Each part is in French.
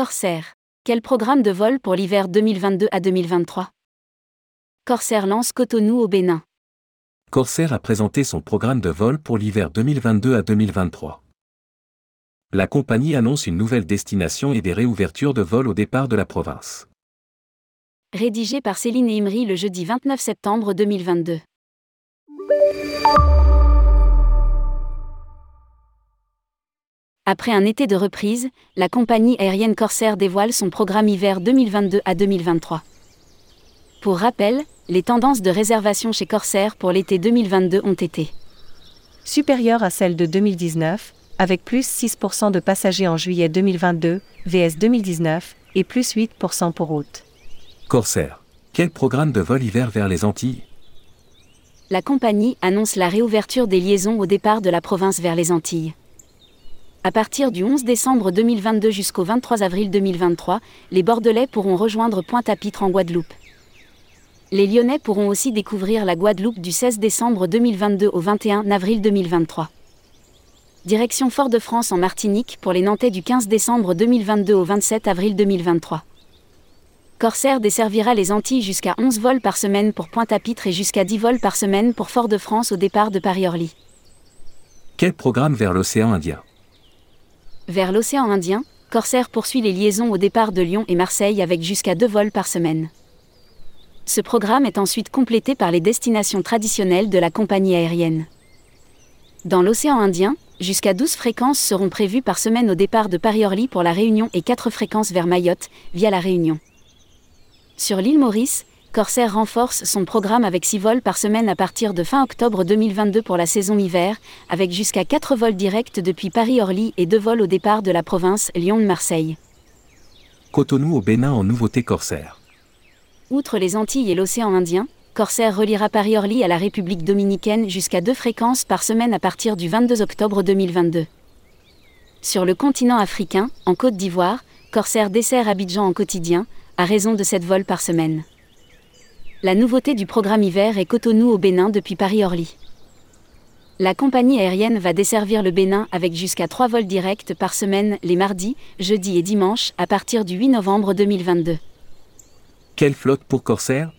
Corsair. Quel programme de vol pour l'hiver 2022 à 2023 Corsair lance Cotonou au Bénin. Corsair a présenté son programme de vol pour l'hiver 2022 à 2023. La compagnie annonce une nouvelle destination et des réouvertures de vol au départ de la province. Rédigé par Céline Imri le jeudi 29 septembre 2022. Après un été de reprise, la compagnie aérienne Corsair dévoile son programme hiver 2022 à 2023. Pour rappel, les tendances de réservation chez Corsair pour l'été 2022 ont été supérieures à celles de 2019, avec plus 6% de passagers en juillet 2022, VS 2019, et plus 8% pour août. Corsair. Quel programme de vol hiver vers les Antilles? La compagnie annonce la réouverture des liaisons au départ de la province vers les Antilles. À partir du 11 décembre 2022 jusqu'au 23 avril 2023, les Bordelais pourront rejoindre Pointe-à-Pitre en Guadeloupe. Les Lyonnais pourront aussi découvrir la Guadeloupe du 16 décembre 2022 au 21 avril 2023. Direction Fort-de-France en Martinique pour les Nantais du 15 décembre 2022 au 27 avril 2023. Corsair desservira les Antilles jusqu'à 11 vols par semaine pour Pointe-à-Pitre et jusqu'à 10 vols par semaine pour Fort-de-France au départ de Paris-Orly. Quel programme vers l'océan Indien? Vers l'océan Indien, Corsair poursuit les liaisons au départ de Lyon et Marseille avec jusqu'à deux vols par semaine. Ce programme est ensuite complété par les destinations traditionnelles de la compagnie aérienne. Dans l'océan Indien, jusqu'à 12 fréquences seront prévues par semaine au départ de Paris-Orly pour la Réunion et 4 fréquences vers Mayotte, via la Réunion. Sur l'île Maurice, Corsair renforce son programme avec 6 vols par semaine à partir de fin octobre 2022 pour la saison hiver, avec jusqu'à 4 vols directs depuis Paris-Orly et 2 vols au départ de la province Lyon-Marseille. Cotonou au Bénin en nouveauté Corsair. Outre les Antilles et l'océan Indien, Corsair reliera Paris-Orly à la République dominicaine jusqu'à 2 fréquences par semaine à partir du 22 octobre 2022. Sur le continent africain, en Côte d'Ivoire, Corsair dessert Abidjan en quotidien, à raison de 7 vols par semaine. La nouveauté du programme hiver est Cotonou au Bénin depuis Paris-Orly. La compagnie aérienne va desservir le Bénin avec jusqu'à 3 vols directs par semaine les mardis, jeudis et dimanches à partir du 8 novembre 2022. Quelle flotte pour Corsair?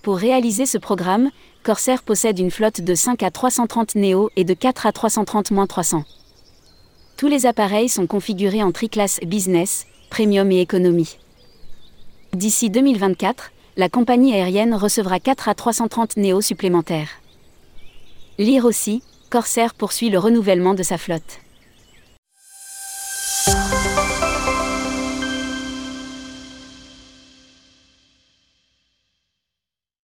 Pour réaliser ce programme, Corsair possède une flotte de 5 à 330 Neo et de 4 à 330-300. Tous les appareils sont configurés en triclasse business, premium et économie. D'ici 2024, la compagnie aérienne recevra 4 à 330 néos supplémentaires. Lire aussi, Corsair poursuit le renouvellement de sa flotte.